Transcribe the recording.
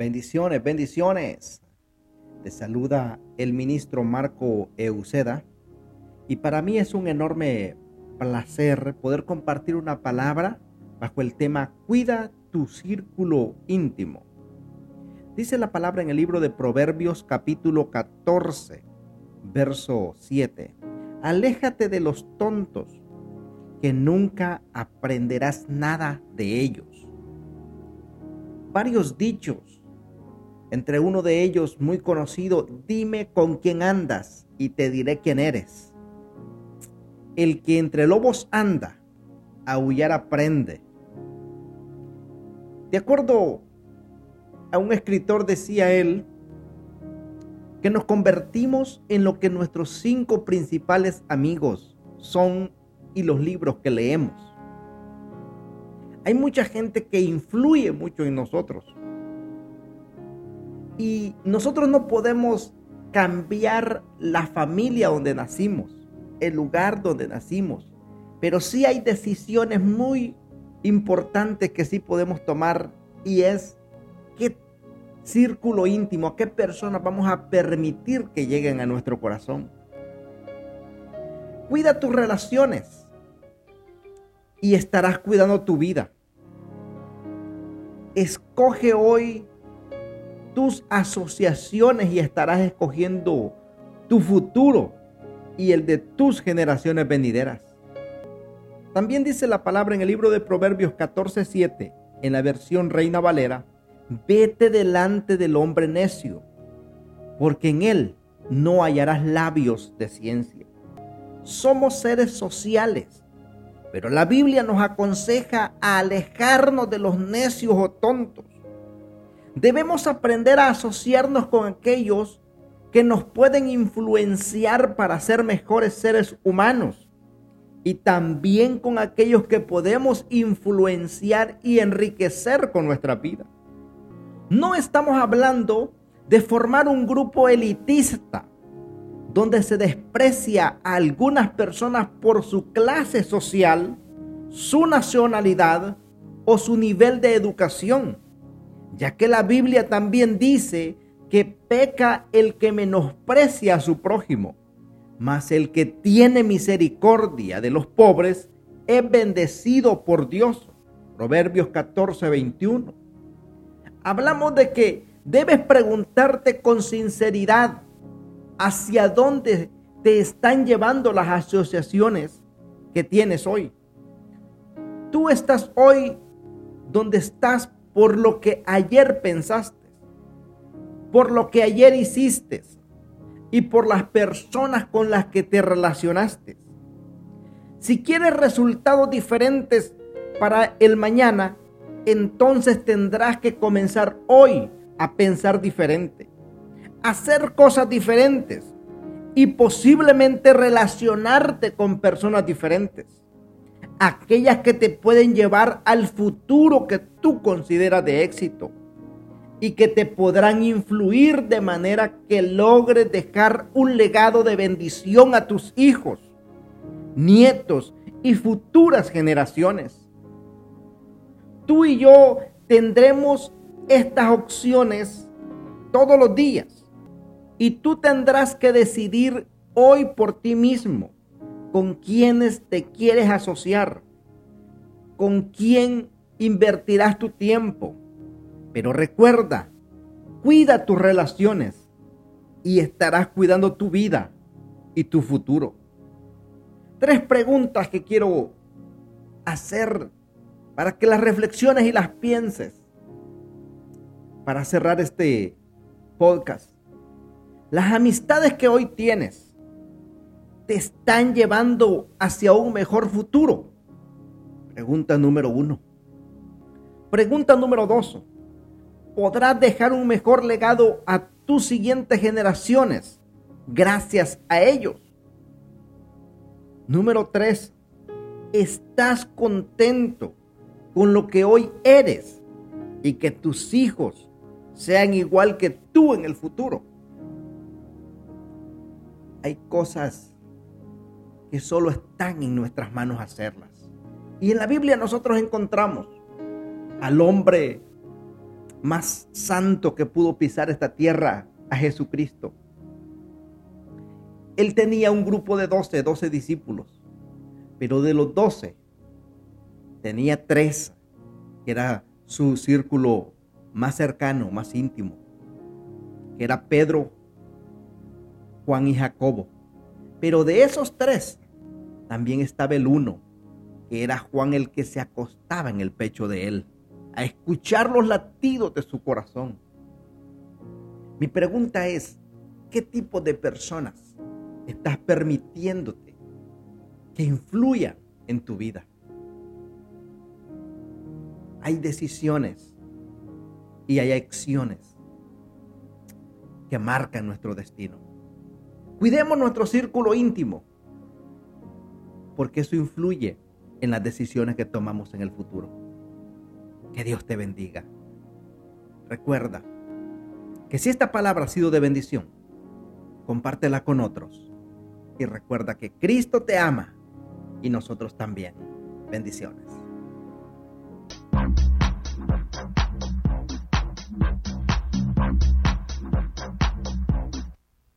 Bendiciones, bendiciones. Te saluda el ministro Marco Euseda y para mí es un enorme placer poder compartir una palabra bajo el tema Cuida tu círculo íntimo. Dice la palabra en el libro de Proverbios capítulo 14, verso 7. Aléjate de los tontos, que nunca aprenderás nada de ellos. Varios dichos, entre uno de ellos muy conocido, dime con quién andas y te diré quién eres. El que entre lobos anda, aullar aprende. De acuerdo a un escritor decía él, que nos convertimos en lo que nuestros cinco principales amigos son y los libros que leemos. Hay mucha gente que influye mucho en nosotros. Y nosotros no podemos cambiar la familia donde nacimos, el lugar donde nacimos. Pero sí hay decisiones muy importantes que sí podemos tomar y es qué círculo íntimo, a qué personas vamos a permitir que lleguen a nuestro corazón. Cuida tus relaciones y estarás cuidando tu vida. Escoge hoy tus asociaciones y estarás escogiendo tu futuro y el de tus generaciones venideras. También dice la palabra en el libro de Proverbios 14:7, en la versión Reina Valera, vete delante del hombre necio, porque en él no hallarás labios de ciencia. Somos seres sociales, pero la Biblia nos aconseja a alejarnos de los necios o tontos. Debemos aprender a asociarnos con aquellos que nos pueden influenciar para ser mejores seres humanos y también con aquellos que podemos influenciar y enriquecer con nuestra vida. No estamos hablando de formar un grupo elitista donde se desprecia a algunas personas por su clase social, su nacionalidad o su nivel de educación, ya que la Biblia también dice que peca el que menosprecia a su prójimo, mas el que tiene misericordia de los pobres es bendecido por Dios. Proverbios 14, 21. Hablamos de que debes preguntarte con sinceridad hacia dónde te están llevando las asociaciones que tienes hoy. Tú estás hoy donde estás por lo que ayer pensaste, por lo que ayer hiciste y por las personas con las que te relacionaste. Si quieres resultados diferentes para el mañana, entonces tendrás que comenzar hoy a pensar diferente, hacer cosas diferentes y posiblemente relacionarte con personas diferentes. Aquellas que te pueden llevar al futuro que tú consideras de éxito y que te podrán influir de manera que logres dejar un legado de bendición a tus hijos, nietos y futuras generaciones tú y yo tendremos estas opciones todos los días. Y tú tendrás que decidir hoy por ti mismo con quiénes te quieres asociar, con quién invertirás tu tiempo. Pero recuerda, cuida tus relaciones y estarás cuidando tu vida y tu futuro. Tres preguntas que quiero hacer para que las reflexiones y las pienses. Para cerrar este podcast, las amistades que hoy tienes te están llevando hacia un mejor futuro. Pregunta número uno. Pregunta número dos. ¿Podrás dejar un mejor legado a tus siguientes generaciones gracias a ellos? Número tres. ¿Estás contento con lo que hoy eres y que tus hijos sean igual que tú en el futuro. Hay cosas que solo están en nuestras manos hacerlas. Y en la Biblia nosotros encontramos al hombre más santo que pudo pisar esta tierra, a Jesucristo. Él tenía un grupo de 12, 12 discípulos, pero de los 12 tenía tres, que era su círculo más cercano, más íntimo, que era Pedro, Juan y Jacobo. Pero de esos tres, también estaba el uno, que era Juan el que se acostaba en el pecho de él, a escuchar los latidos de su corazón. Mi pregunta es, ¿qué tipo de personas estás permitiéndote que influyan en tu vida? Hay decisiones y hay acciones que marcan nuestro destino. Cuidemos nuestro círculo íntimo, porque eso influye en las decisiones que tomamos en el futuro. Que Dios te bendiga. Recuerda que si esta palabra ha sido de bendición, compártela con otros. Y recuerda que Cristo te ama y nosotros también. Bendiciones.